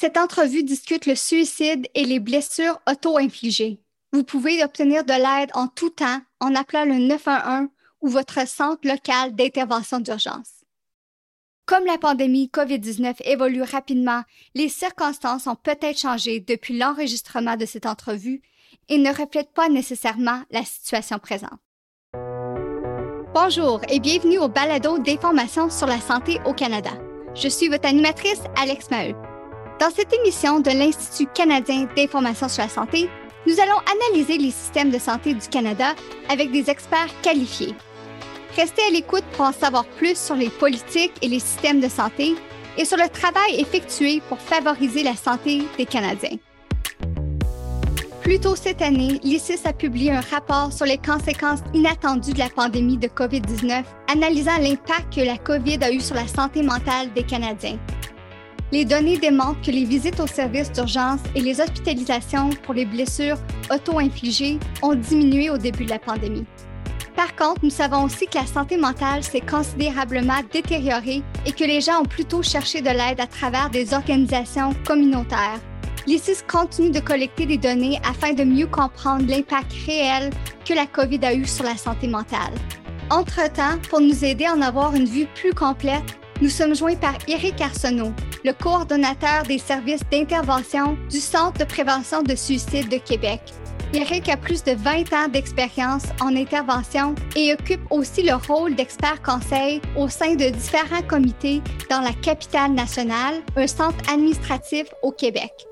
Cette entrevue discute le suicide et les blessures auto-infligées. Vous pouvez obtenir de l'aide en tout temps en appelant le 911 ou votre centre local d'intervention d'urgence. Comme la pandémie COVID-19 évolue rapidement, les circonstances ont peut-être changé depuis l'enregistrement de cette entrevue et ne reflètent pas nécessairement la situation présente. Bonjour et bienvenue au balado d'information sur la santé au Canada. Je suis votre animatrice Alex Maheu. Dans cette émission de l'Institut canadien d'information sur la santé, nous allons analyser les systèmes de santé du Canada avec des experts qualifiés Restez à l'écoute pour en savoir plus sur les politiques et les systèmes de santé et sur le travail effectué pour favoriser la santé des Canadiens. Plus tôt cette année, l'ICIS a publié un rapport sur les conséquences inattendues de la pandémie de COVID-19, analysant l'impact que la COVID a eu sur la santé mentale des Canadiens. Les données démontrent que les visites aux services d'urgence et les hospitalisations pour les blessures auto-infligées ont diminué au début de la pandémie. Par contre, nous savons aussi que la santé mentale s'est considérablement détériorée et que les gens ont plutôt cherché de l'aide à travers des organisations communautaires. L'ICIS continue de collecter des données afin de mieux comprendre l'impact réel que la COVID a eu sur la santé mentale. Entre-temps, pour nous aider à en avoir une vue plus complète, nous sommes joints par Eric Arsenault, le coordonnateur des services d'intervention du Centre de prévention de suicide de Québec, Eric a plus de 20 ans d'expérience en intervention et occupe aussi le rôle d'expert conseil au sein de différents comités dans la capitale nationale, un centre administratif au Québec.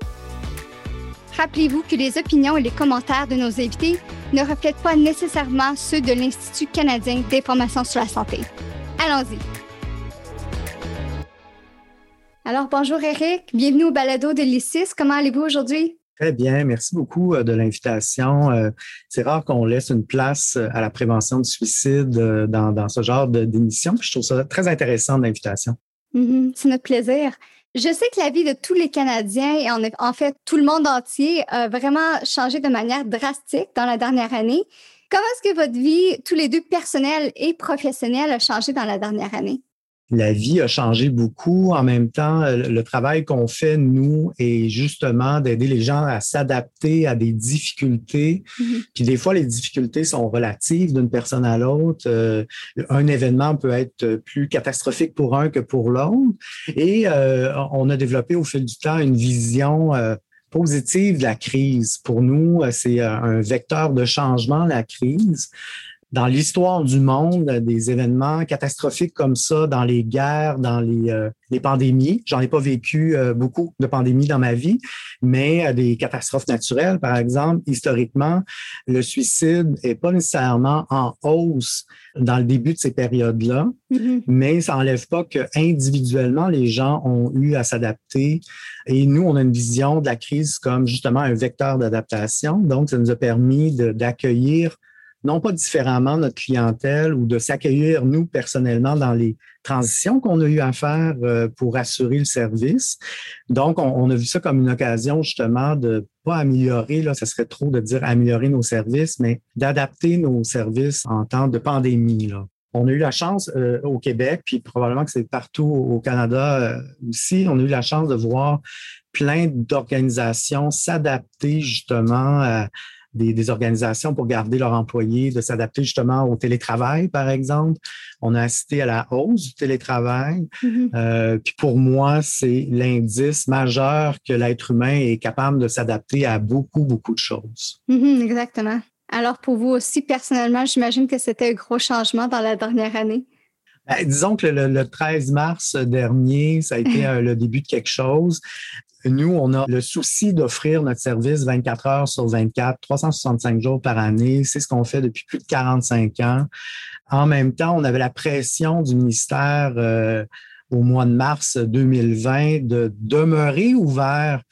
Rappelez-vous que les opinions et les commentaires de nos invités ne reflètent pas nécessairement ceux de l'Institut canadien d'information sur la santé. Allons-y. Alors, bonjour Eric, bienvenue au balado de l'ICIS. Comment allez-vous aujourd'hui? Très bien, merci beaucoup euh, de l'invitation. Euh, c'est rare qu'on laisse une place euh, à la prévention du suicide dans, ce genre d'émission. Je trouve ça très intéressant l'invitation. Mm-hmm, c'est notre plaisir. Je sais que la vie de tous les Canadiens et en, fait tout le monde entier a vraiment changé de manière drastique dans la dernière année. Comment est-ce que votre vie, tous les deux personnelle et professionnelle, a changé dans la dernière année? La vie a changé beaucoup. En même temps, euh, le travail qu'on fait, nous, est justement d'aider les gens à s'adapter à des difficultés. Mm-hmm. Puis des fois, les difficultés sont relatives d'une personne à l'autre. Euh, un événement peut être plus catastrophique pour un que pour l'autre. Et euh, on a développé au fil du temps une vision positive de la crise. Pour nous, c'est un vecteur de changement, la crise dans l'histoire du monde, des événements catastrophiques comme ça, dans les guerres, dans les, euh, les pandémies. J'en ai pas vécu euh, beaucoup de pandémies dans ma vie, mais euh, des catastrophes naturelles, par exemple, historiquement, le suicide est pas nécessairement en hausse dans le début de ces périodes-là, mm-hmm. mais ça n'enlève pas que individuellement, les gens ont eu à s'adapter. Et nous, on a une vision de la crise comme justement un vecteur d'adaptation. Donc, ça nous a permis d'accueillir non pas différemment notre clientèle ou de s'accueillir nous personnellement dans les transitions qu'on a eu à faire euh, pour assurer le service. Donc, on, a vu ça comme une occasion justement de pas améliorer, là, ça serait trop de dire améliorer nos services, mais d'adapter nos services en temps de pandémie. Là. On a eu la chance euh, au Québec, puis probablement que c'est partout au Canada euh, aussi, on a eu la chance de voir plein d'organisations s'adapter justement à des, organisations pour garder leurs employés, de s'adapter justement au télétravail, par exemple. On a assisté à la hausse du télétravail. Mm-hmm. Euh, puis pour moi, c'est l'indice majeur que l'être humain est capable de s'adapter à beaucoup, beaucoup de choses. Mm-hmm, exactement. Alors pour vous aussi, personnellement, j'imagine que c'était un gros changement dans la dernière année. Ben, disons que le, 13 mars dernier, ça a été euh, le début de quelque chose. Nous, on a le souci d'offrir notre service 24 heures sur 24, 365 jours par année. C'est ce qu'on fait depuis plus de 45 ans. En même temps, on avait la pression du ministère euh, au mois de mars 2020 de demeurer ouvert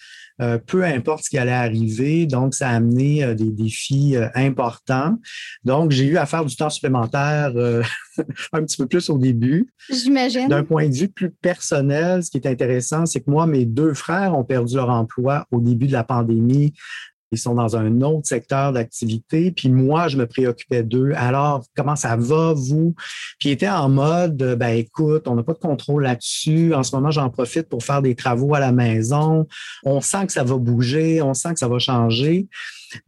euh, peu importe ce qui allait arriver. Donc, ça a amené euh, des défis euh, importants. Donc, j'ai eu à faire du temps supplémentaire un petit peu plus au début. J'imagine. D'un point de vue plus personnel, ce qui est intéressant, c'est que moi, mes deux frères ont perdu leur emploi au début de la pandémie ils sont dans un autre secteur d'activité. Puis moi, je me préoccupais d'eux. Alors, comment ça va, vous? Puis ils étaient en mode, ben écoute, on n'a pas de contrôle là-dessus. En ce moment, j'en profite pour faire des travaux à la maison. On sent que ça va bouger, on sent que ça va changer.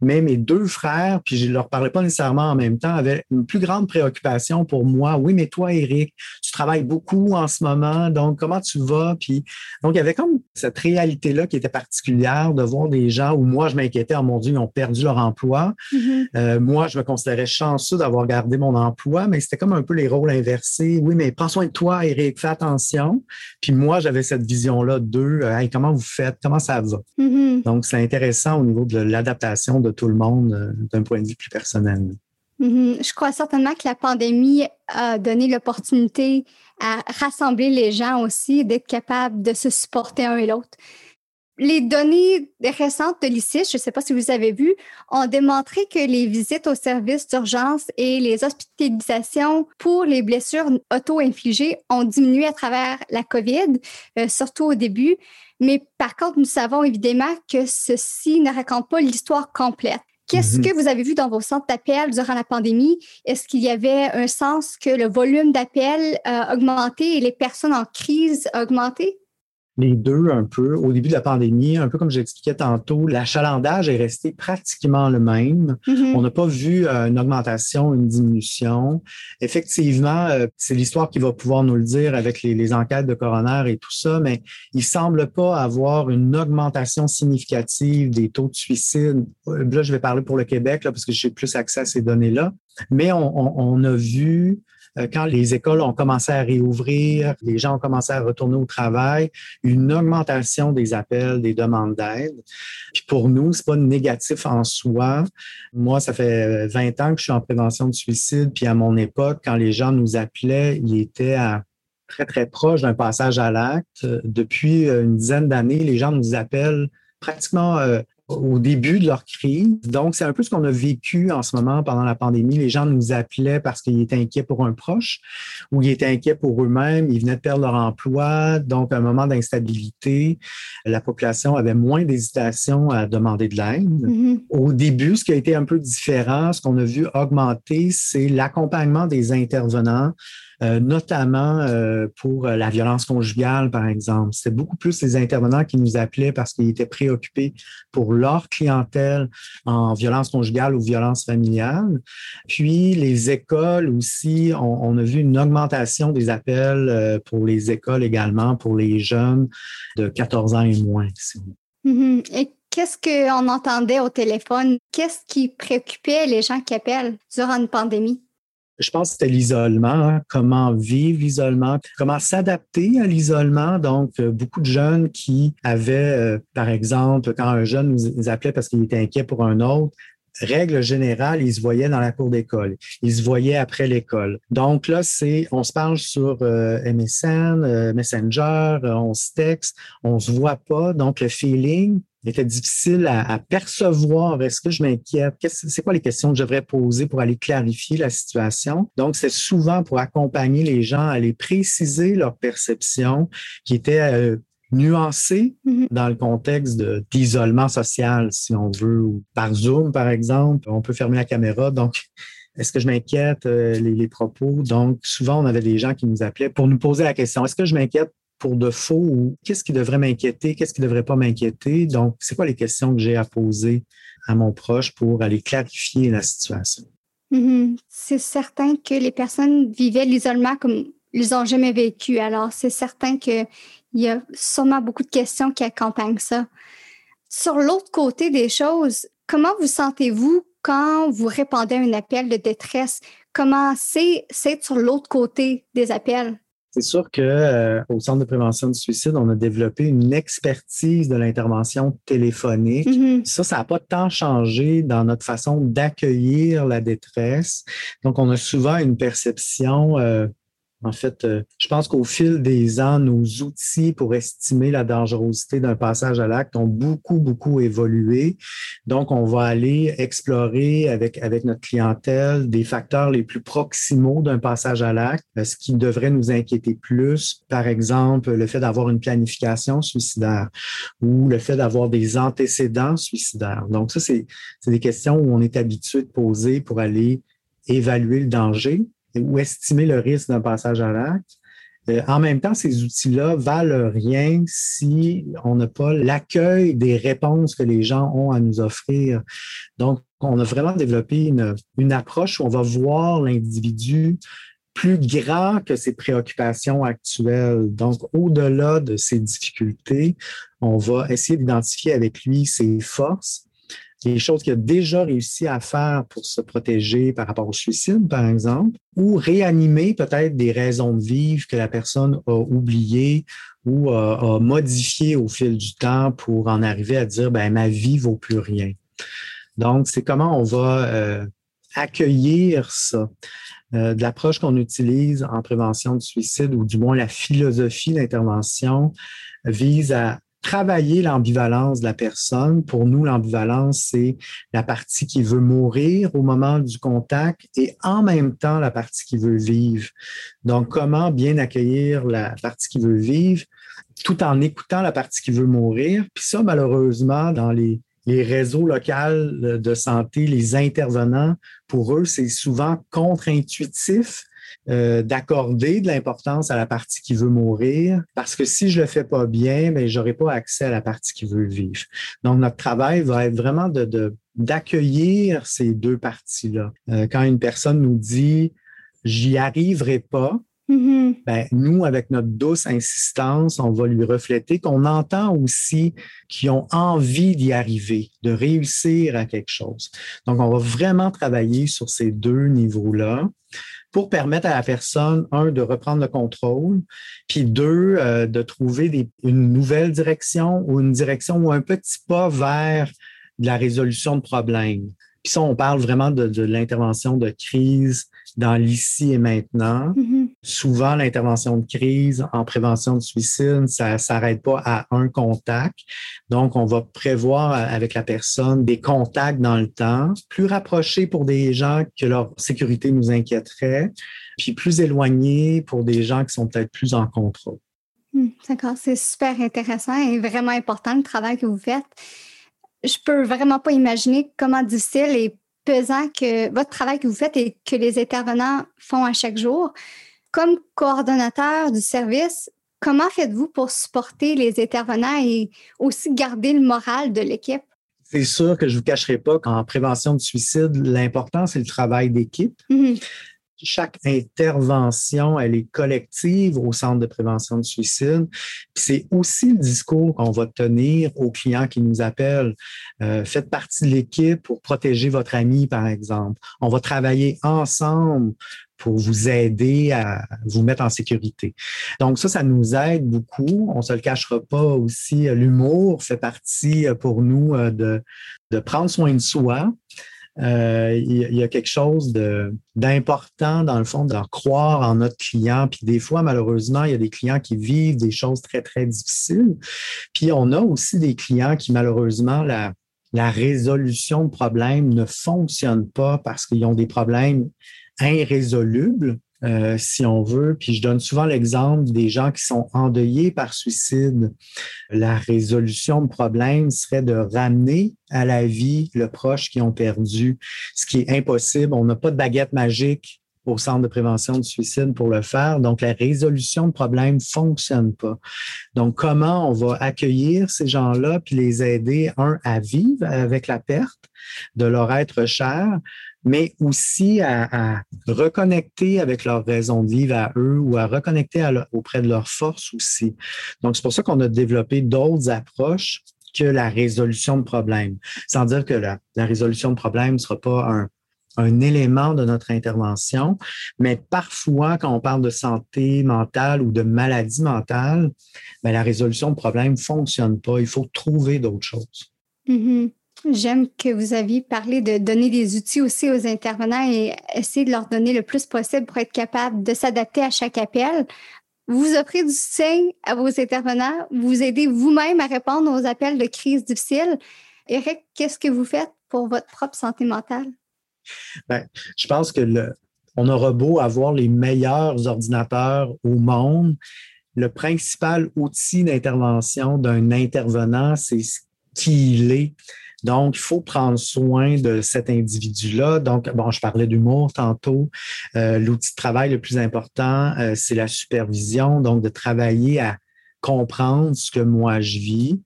Mais mes deux frères, puis je ne leur parlais pas nécessairement en même temps, avaient une plus grande préoccupation pour moi. Oui, mais toi, Eric, tu travailles beaucoup en ce moment, donc comment tu vas? Puis, donc, il y avait comme cette réalité-là qui était particulière de voir des gens où moi, je m'inquiétais, oh mon Dieu, ils ont perdu leur emploi. Mm-hmm. Euh, moi, je me considérais chanceux d'avoir gardé mon emploi, mais c'était comme un peu les rôles inversés. Oui, mais prends soin de toi, Eric, fais attention. Puis moi, j'avais cette vision-là d'eux. Euh, hey, comment vous faites? Comment ça va? Mm-hmm. Donc, c'est intéressant au niveau de l'adaptation de tout le monde euh, d'un point de vue plus personnel. Mm-hmm. Je crois certainement que la pandémie a donné l'opportunité à rassembler les gens aussi, d'être capable de se supporter un et l'autre. Les données récentes de l'ICIS, je ne sais pas si vous avez vu, ont démontré que les visites aux services d'urgence et les hospitalisations pour les blessures auto-infligées ont diminué à travers la COVID, euh, surtout au début. Mais par contre, nous savons évidemment que ceci ne raconte pas l'histoire complète. Qu'est-ce mhm. que vous avez vu dans vos centres d'appel durant la pandémie? Est-ce qu'il y avait un sens que le volume d'appels a augmenté et les personnes en crise a augmenté? Les deux un peu. Au début de la pandémie, un peu comme j'expliquais tantôt, l'achalandage est resté pratiquement le même. Mm-hmm. On n'a pas vu euh, une augmentation, une diminution. Effectivement, euh, c'est l'histoire qui va pouvoir nous le dire avec les, enquêtes de coroner et tout ça, mais il semble pas avoir une augmentation significative des taux de suicide. Euh, là, je vais parler pour le Québec là, parce que j'ai plus accès à ces données-là. Mais on a vu quand les écoles ont commencé à réouvrir, les gens ont commencé à retourner au travail, une augmentation des appels, des demandes d'aide. Puis pour nous, c'est pas négatif en soi. Moi, ça fait 20 ans que je suis en prévention de suicide, puis à mon époque, quand les gens nous appelaient, ils étaient très, très proche d'un passage à l'acte. Depuis une dizaine d'années, les gens nous appellent pratiquement euh, au début de leur crise. Donc, c'est un peu ce qu'on a vécu en ce moment pendant la pandémie. Les gens nous appelaient parce qu'ils étaient inquiets pour un proche ou ils étaient inquiets pour eux-mêmes. Ils venaient de perdre leur emploi. Donc, un moment d'instabilité. La population avait moins d'hésitation à demander de l'aide. Mm-hmm. Au début, ce qui a été un peu différent, ce qu'on a vu augmenter, c'est l'accompagnement des intervenants notamment euh, pour la violence conjugale, par exemple. C'était beaucoup plus les intervenants qui nous appelaient parce qu'ils étaient préoccupés pour leur clientèle en violence conjugale ou violence familiale. Puis les écoles aussi, on, a vu une augmentation des appels euh, pour les écoles également, pour les jeunes de 14 ans et moins. Mm-hmm. Et qu'est-ce qu'on entendait au téléphone? Qu'est-ce qui préoccupait les gens qui appellent durant une pandémie? Je pense que c'était l'isolement, hein. comment vivre l'isolement, comment s'adapter à l'isolement. Donc, euh, beaucoup de jeunes qui avaient, euh, par exemple, quand un jeune nous appelait parce qu'il était inquiet pour un autre, règle générale, ils se voyaient dans la cour d'école. Ils se voyaient après l'école. Donc là, c'est, on se parle sur euh, MSN, Messenger, on se texte, on se voit pas. Donc le feeling, était difficile à, percevoir. Est-ce que je m'inquiète? C'est quoi les questions que je devrais poser pour aller clarifier la situation? Donc, c'est souvent pour accompagner les gens à aller préciser leur perception qui était nuancée mm-hmm. dans le contexte d'isolement social, si on veut, ou par Zoom, par exemple. On peut fermer la caméra. Donc, est-ce que je m'inquiète, euh, les, les, propos? Donc, souvent, on avait des gens qui nous appelaient pour nous poser la question, est-ce que je m'inquiète pour de faux ou qu'est-ce qui devrait m'inquiéter, qu'est-ce qui ne devrait pas m'inquiéter? Donc, c'est quoi les questions que j'ai à poser à mon proche pour aller clarifier la situation? Mm-hmm. C'est certain que les personnes vivaient l'isolement comme ils n'ont jamais vécu. Alors, c'est certain qu'il y a sûrement beaucoup de questions qui accompagnent ça. Sur l'autre côté des choses, comment vous sentez-vous quand vous répondez à un appel de détresse? Comment c'est sur l'autre côté des appels? C'est sûr que euh, Centre de prévention du suicide, on a développé une expertise de l'intervention téléphonique. Mm-hmm. Ça, ça n'a pas tant changé dans notre façon d'accueillir la détresse. Donc, on a souvent une perception euh, En fait, euh, je pense qu'au fil des ans, nos outils pour estimer la dangerosité d'un passage à l'acte ont beaucoup, beaucoup évolué. Donc, on va aller explorer avec, avec notre clientèle des facteurs les plus proximaux d'un passage à l'acte, euh, ce qui devrait nous inquiéter plus. Par exemple, le fait d'avoir une planification suicidaire ou le fait d'avoir des antécédents suicidaires. Donc, ça, c'est des questions où on est habitué de poser pour aller évaluer le danger ou estimer le risque d'un passage à l'acte. Euh, en même temps, ces outils-là valent rien si on n'a pas l'accueil des réponses que les gens ont à nous offrir. Donc, on a vraiment développé une, une approche où on va voir l'individu plus grand que ses préoccupations actuelles. Donc, au-delà de ses difficultés, on va essayer d'identifier avec lui ses forces des choses qu'il a déjà réussi à faire pour se protéger par rapport au suicide, par exemple, ou réanimer peut-être des raisons de vivre que la personne a oubliées ou a, modifiées au fil du temps pour en arriver à dire, ben, ma vie vaut plus rien. Donc, c'est comment on va euh, accueillir ça. Euh, de l'approche qu'on utilise en prévention du suicide, ou du moins la philosophie d'intervention, vise à travailler l'ambivalence de la personne. Pour nous, l'ambivalence, c'est la partie qui veut mourir au moment du contact et en même temps la partie qui veut vivre. Donc, comment bien accueillir la partie qui veut vivre tout en écoutant la partie qui veut mourir? Puis ça, malheureusement, dans les, les réseaux locaux de santé, les intervenants, pour eux, c'est souvent contre-intuitif euh, d'accorder de l'importance à la partie qui veut mourir, parce que si je le fais pas bien, mais ben, j'aurai pas accès à la partie qui veut vivre. Donc, notre travail va être vraiment de, d'accueillir ces deux parties-là. Euh, quand une personne nous dit j'y arriverai pas, mm-hmm. ben, nous, avec notre douce insistance, on va lui refléter qu'on entend aussi qu'ils ont envie d'y arriver, de réussir à quelque chose. Donc, on va vraiment travailler sur ces deux niveaux-là pour permettre à la personne, un, de reprendre le contrôle, puis deux, euh, de trouver une nouvelle direction ou une direction ou un petit pas vers la résolution de problèmes. Puis ça, on parle vraiment de, l'intervention de crise dans l'ici et maintenant. Mm-hmm. Souvent, l'intervention de crise en prévention de suicide, ça ne s'arrête pas à un contact. Donc, on va prévoir avec la personne des contacts dans le temps, plus rapprochés pour des gens que leur sécurité nous inquiéterait, puis plus éloignés pour des gens qui sont peut-être plus en contrôle. Hmm, d'accord, c'est super intéressant et vraiment important le travail que vous faites je peux vraiment pas imaginer comment difficile et pesant que votre travail que vous faites et que les intervenants font à chaque jour. Comme coordonnateur du service, comment faites-vous pour supporter les intervenants et aussi garder le moral de l'équipe? C'est sûr que je ne vous cacherai pas qu'en prévention de suicide, l'important, c'est le travail d'équipe. Mm-hmm chaque intervention, elle est collective au centre de prévention de suicide. C'est aussi le discours qu'on va tenir aux clients qui nous appellent. Euh, faites partie de l'équipe pour protéger votre ami, par exemple. On va travailler ensemble pour vous aider à vous mettre en sécurité. Donc ça, ça nous aide beaucoup. On se le cachera pas aussi. L'humour fait partie pour nous euh, de, de prendre soin de soi, euh, il, y a quelque chose d'important, dans le fond, de croire en notre client. Puis des fois, malheureusement, il y a des clients qui vivent des choses très, très difficiles. Puis on a aussi des clients qui, malheureusement, la, la résolution de problèmes ne fonctionne pas parce qu'ils ont des problèmes irrésolubles. Euh, si on veut. Puis je donne souvent l'exemple des gens qui sont endeuillés par suicide. La résolution de problème serait de ramener à la vie le proche qui ont perdu, ce qui est impossible. On n'a pas de baguette magique au centre de prévention du suicide pour le faire. Donc, la résolution de problème ne fonctionne pas. Donc, comment on va accueillir ces gens-là puis les aider, un, à vivre avec la perte de leur être cher, mais aussi à, reconnecter avec leur raison de vivre à eux ou à reconnecter auprès de leurs forces aussi. Donc, c'est pour ça qu'on a développé d'autres approches que la résolution de problèmes. Sans dire que la, résolution de problèmes ne sera pas un, élément de notre intervention, mais parfois, quand on parle de santé mentale ou de maladie mentale, ben, la résolution de problèmes ne fonctionne pas. Il faut trouver d'autres choses. Mm-hmm. J'aime que vous aviez parlé de donner des outils aussi aux intervenants et essayer de leur donner le plus possible pour être capable de s'adapter à chaque appel. Vous offrez du soutien à vos intervenants, vous aidez vous-même à répondre aux appels de crise difficiles. Eric, qu'est-ce que vous faites pour votre propre santé mentale? Bien, je pense que le, on aura beau avoir les meilleurs ordinateurs au monde. Le principal outil d'intervention d'un intervenant, c'est ce qu'il est. Donc, il faut prendre soin de cet individu-là. Donc, bon, je parlais d'humour tantôt. Euh, l'outil de travail le plus important, euh, c'est la supervision. Donc, de travailler à comprendre ce que moi je vis.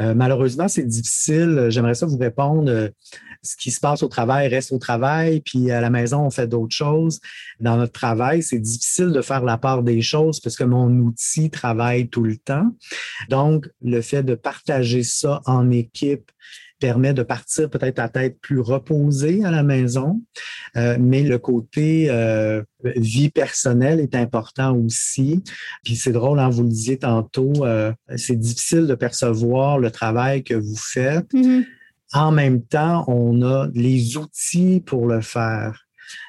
Euh, malheureusement, c'est difficile. J'aimerais ça vous répondre. ce qui se passe au travail reste au travail, puis à la maison, on fait d'autres choses. Dans notre travail, c'est difficile de faire la part des choses parce que mon outil travaille tout le temps. Donc, le fait de partager ça en équipe, permet de partir peut-être à tête plus reposée à la maison, euh, mais le côté euh, vie personnelle est important aussi. Puis c'est drôle, hein, vous le disiez tantôt, euh, c'est difficile de percevoir le travail que vous faites. Mm-hmm. En même temps, on a les outils pour le faire.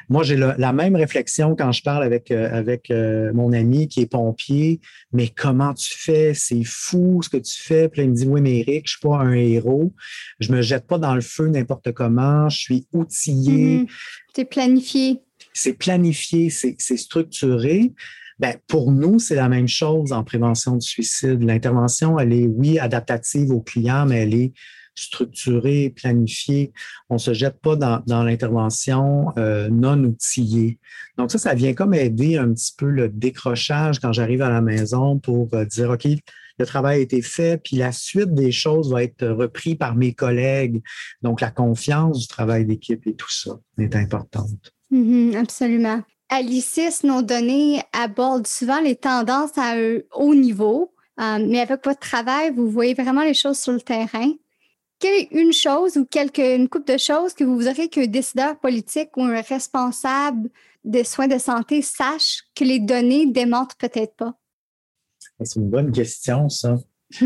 Moi, j'ai la même réflexion quand je parle avec, euh, avec euh, mon ami qui est pompier. Mais comment tu fais? C'est fou ce que tu fais. Puis là, il me dit, oui, mais Eric, je suis pas un héros. Je me jette pas dans le feu n'importe comment. Je suis outillé. C'est planifié. C'est planifié, c'est structuré. Ben, pour nous, c'est la même chose en prévention du suicide. L'intervention, elle est, oui, adaptative au client, mais elle est structuré, planifié. On ne se jette pas dans, l'intervention euh, non outillée. Donc ça, ça vient comme aider un petit peu le décrochage quand j'arrive à la maison pour euh, dire, OK, le travail a été fait, puis la suite des choses va être repris par mes collègues. Donc la confiance du travail d'équipe et tout ça est importante. Mm-hmm, absolument. Alicis, nos données abordent souvent les tendances à un haut niveau, euh, mais avec votre travail, vous voyez vraiment les choses sur le terrain quelle une chose ou quelque, une coupe de choses que vous voudriez qu'un décideur politique ou un responsable des soins de santé sache que les données démontrent peut-être pas? C'est une bonne question, ça.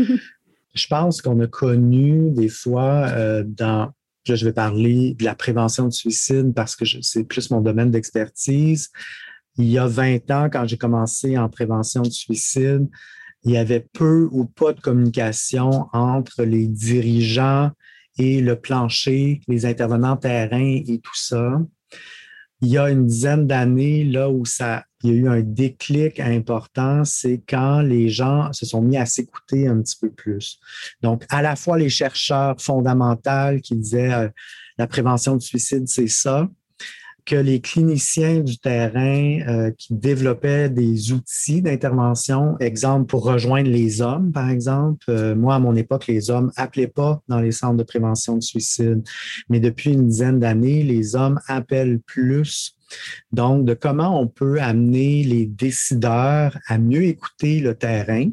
je pense qu'on a connu des fois euh, dans, je vais parler de la prévention du suicide parce que c'est plus mon domaine d'expertise. Il y a 20 ans, quand j'ai commencé en prévention du suicide, il y avait peu ou pas de communication entre les dirigeants et le plancher, les intervenants terrain et tout ça. Il y a une dizaine d'années, là où ça, il y a eu un déclic important, c'est quand les gens se sont mis à s'écouter un petit peu plus. Donc, à la fois les chercheurs fondamentaux qui disaient euh, la prévention du suicide, c'est ça, que les cliniciens du terrain euh, qui développaient des outils d'intervention, exemple pour rejoindre les hommes, par exemple. Euh, moi, à mon époque, les hommes appelaient pas dans les centres de prévention de suicide, mais depuis une dizaine d'années, les hommes appellent plus. Donc, de comment on peut amener les décideurs à mieux écouter le terrain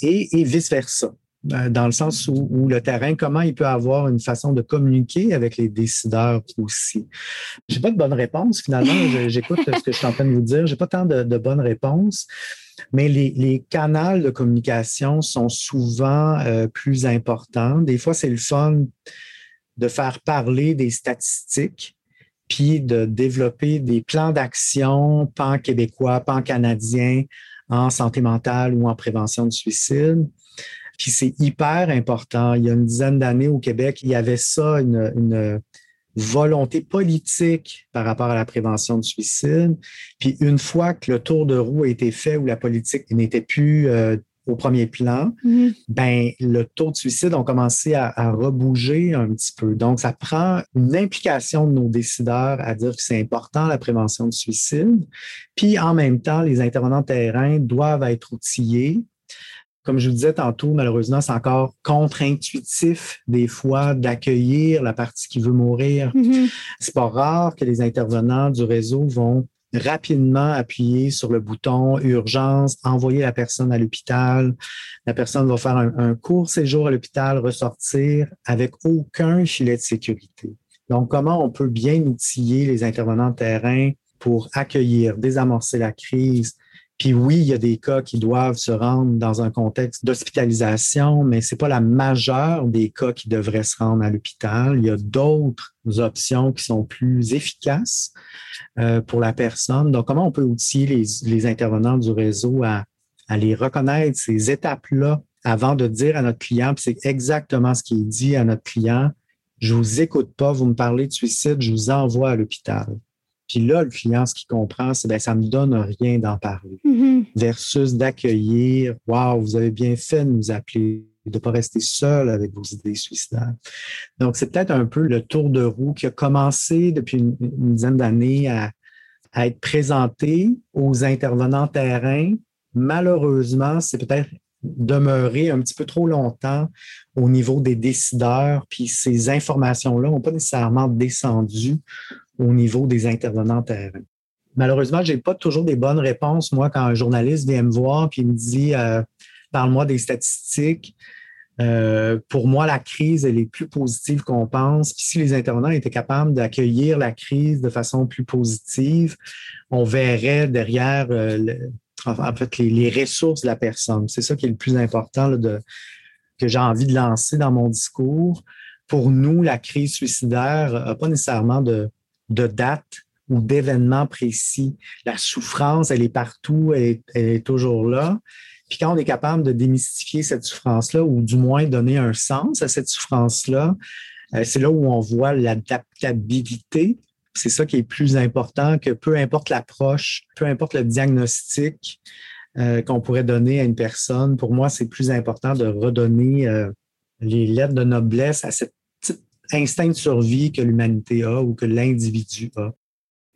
et, et vice-versa. Euh, dans le sens où, le terrain, comment il peut avoir une façon de communiquer avec les décideurs aussi? J'ai pas de bonne réponse finalement. J'écoute ce que je suis en train de vous dire. J'ai pas tant de, bonnes réponses, mais les, canaux de communication sont souvent euh, plus importants. Des fois, c'est le fun de faire parler des statistiques puis de développer des plans d'action pan-québécois, pan-canadiens en santé mentale ou en prévention du suicide. Puis c'est hyper important. Il y a une dizaine d'années au Québec, il y avait ça, une, volonté politique par rapport à la prévention du suicide. Puis une fois que le tour de roue a été fait où la politique n'était plus euh, au premier plan, mm-hmm. ben le taux de suicide a commencé à, à, rebouger un petit peu. Donc, ça prend une implication de nos décideurs à dire que c'est important la prévention du suicide. Puis en même temps, les intervenants de terrain doivent être outillés comme je vous disais tantôt, malheureusement, c'est encore contre-intuitif des fois d'accueillir la partie qui veut mourir. Mm-hmm. C'est pas rare que les intervenants du réseau vont rapidement appuyer sur le bouton urgence, envoyer la personne à l'hôpital. La personne va faire un, un court séjour à l'hôpital, ressortir avec aucun filet de sécurité. Donc, comment on peut bien outiller les intervenants de terrain pour accueillir, désamorcer la crise, Puis oui, il y a des cas qui doivent se rendre dans un contexte d'hospitalisation, mais c'est pas la majeure des cas qui devraient se rendre à l'hôpital. Il y a d'autres options qui sont plus efficaces euh, pour la personne. Donc, comment on peut outiller les, intervenants du réseau à, à les reconnaître, ces étapes-là, avant de dire à notre client, puis c'est exactement ce qui est dit à notre client, je vous écoute pas, vous me parlez de suicide, je vous envoie à l'hôpital. Puis là, le client, ce qu'il comprend, c'est ben ça me donne rien d'en parler. Mm-hmm. Versus d'accueillir, waouh, vous avez bien fait de nous appeler, de ne pas rester seul avec vos idées suicidaires. Donc, c'est peut-être un peu le tour de roue qui a commencé depuis une, dizaine d'années à, à être présenté aux intervenants terrain. Malheureusement, c'est peut-être demeuré un petit peu trop longtemps au niveau des décideurs, puis ces informations-là n'ont pas nécessairement descendu au niveau des intervenants terrain. Malheureusement, je n'ai pas toujours des bonnes réponses, moi, quand un journaliste vient me voir et me dit euh, Parle-moi des statistiques. Euh, pour moi, la crise, elle est plus positive qu'on pense. Puis si les intervenants étaient capables d'accueillir la crise de façon plus positive, on verrait derrière euh, en fait, les, ressources de la personne. C'est ça qui est le plus important que j'ai envie de lancer dans mon discours. Pour nous, la crise suicidaire n'a pas nécessairement de, de date ou d'événement précis. La souffrance, elle est partout, elle est, toujours là. Puis quand on est capable de démystifier cette souffrance-là, ou du moins donner un sens à cette souffrance-là, euh, c'est là où on voit l'adaptabilité. C'est ça qui est plus important que peu importe l'approche, peu importe le diagnostic euh, qu'on pourrait donner à une personne. Pour moi, c'est plus important de redonner euh, les lettres de noblesse à cette instinct de survie que l'humanité a ou que l'individu a?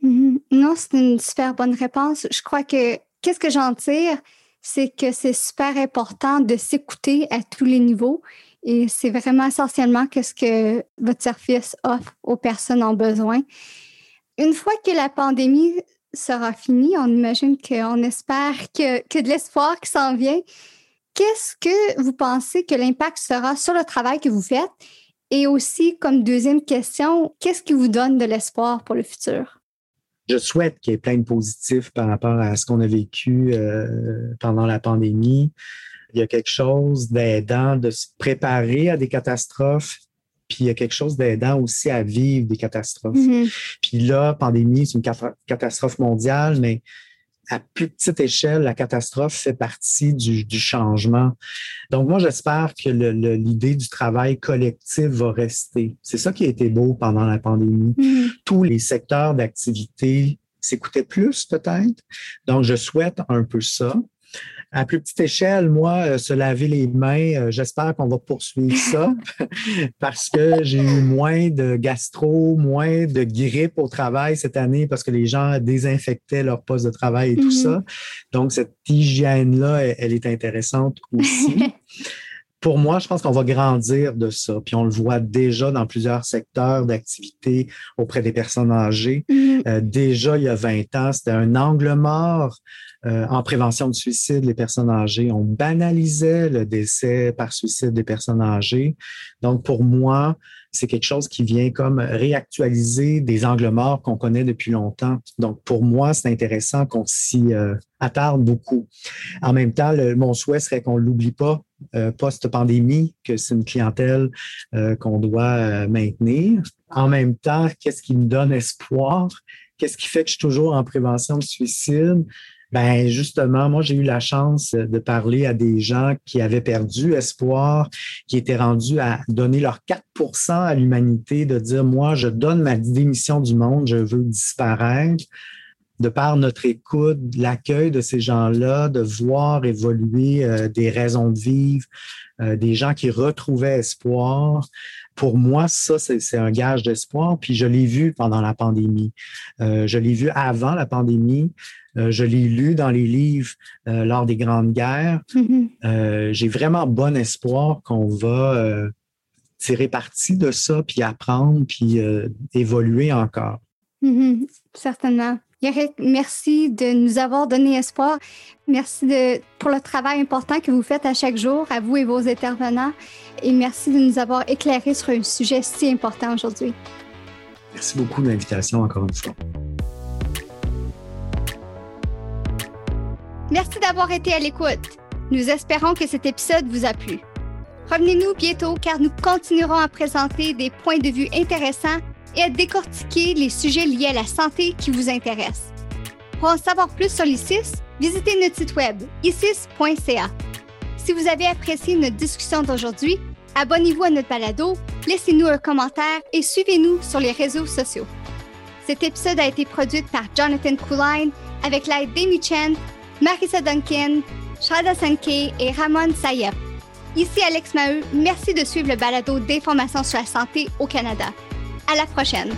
Mm-hmm. Non, c'est une super bonne réponse. Je crois que qu'est-ce que j'en tire, c'est que c'est super important de s'écouter à tous les niveaux et c'est vraiment essentiellement ce que votre service offre aux personnes en besoin. Une fois que la pandémie sera finie, on imagine qu'on espère que, que de l'espoir qui s'en vient. Qu'est-ce que vous pensez que l'impact sera sur le travail que vous faites et aussi, comme deuxième question, qu'est-ce qui vous donne de l'espoir pour le futur? Je souhaite qu'il y ait plein de positifs par rapport à ce qu'on a vécu euh, pendant la pandémie. Il y a quelque chose d'aidant de se préparer à des catastrophes, puis il y a quelque chose d'aidant aussi à vivre des catastrophes. Mm-hmm. Puis là, pandémie, c'est une catastrophe mondiale, mais à plus petite échelle, la catastrophe fait partie du, changement. Donc, moi, j'espère que l'idée du travail collectif va rester. C'est ça qui a été beau pendant la pandémie. Mm-hmm. Tous les secteurs d'activité s'écoutaient plus, peut-être. Donc, je souhaite un peu ça à plus petite échelle, moi, euh, se laver les mains, euh, j'espère qu'on va poursuivre ça parce que j'ai eu moins de gastro, moins de grippe au travail cette année parce que les gens désinfectaient leur poste de travail et tout mm-hmm. ça. Donc, cette hygiène-là, elle, est intéressante aussi. pour moi, je pense qu'on va grandir de ça. Puis on le voit déjà dans plusieurs secteurs d'activité auprès des personnes âgées. Mm-hmm. Euh, déjà, il y a 20 ans, c'était un angle mort euh, en prévention de suicide, les personnes âgées. On banalisait le décès par suicide des personnes âgées. Donc, pour moi, c'est quelque chose qui vient comme réactualiser des angles morts qu'on connaît depuis longtemps. Donc, pour moi, c'est intéressant qu'on s'y euh, attarde beaucoup. En même temps, mon souhait serait qu'on ne l'oublie pas euh, post-pandémie, que c'est une clientèle qu'on doit maintenir. En même temps, qu'est-ce qui me donne espoir? Qu'est-ce qui fait que je suis toujours en prévention de suicide? Ben justement, moi j'ai eu la chance de parler à des gens qui avaient perdu espoir, qui étaient rendus à donner leur 4% à l'humanité, de dire moi je donne ma démission du monde, je veux disparaître. De par notre écoute, l'accueil de ces gens-là, de voir évoluer euh, des raisons de vivre, euh, des gens qui retrouvaient espoir, pour moi, ça, c'est un gage d'espoir. Puis je l'ai vu pendant la pandémie. Euh, je l'ai vu avant la pandémie. Je l'ai lu dans les livres lors des grandes guerres. J'ai vraiment bon espoir qu'on va tirer parti de ça, puis apprendre, puis évoluer encore. Mm-hmm. Certainement. Merci de nous avoir donné espoir. Merci de, pour le travail important que vous faites à chaque jour, à vous et vos intervenants. Et merci de nous avoir éclairé sur un sujet si important aujourd'hui. Merci beaucoup de l'invitation encore une fois. Merci d'avoir été à l'écoute. Nous espérons que cet épisode vous a plu. Revenez-nous bientôt car nous continuerons à présenter des points de vue intéressants et à décortiquer les sujets liés à la santé qui vous intéressent. Pour en savoir plus sur l'ISIS, visitez notre site web isis.ca. Si vous avez apprécié notre discussion d'aujourd'hui, abonnez-vous à notre balado, laissez-nous un commentaire et suivez-nous sur les réseaux sociaux. Cet épisode a été produit par Jonathan Kuline avec l'aide d'Amy Chen, Marissa Duncan, Shada Sankey et Ramon Sayep. Ici Alex Maheu, merci de suivre le balado d'information sur la santé au Canada. À la prochaine!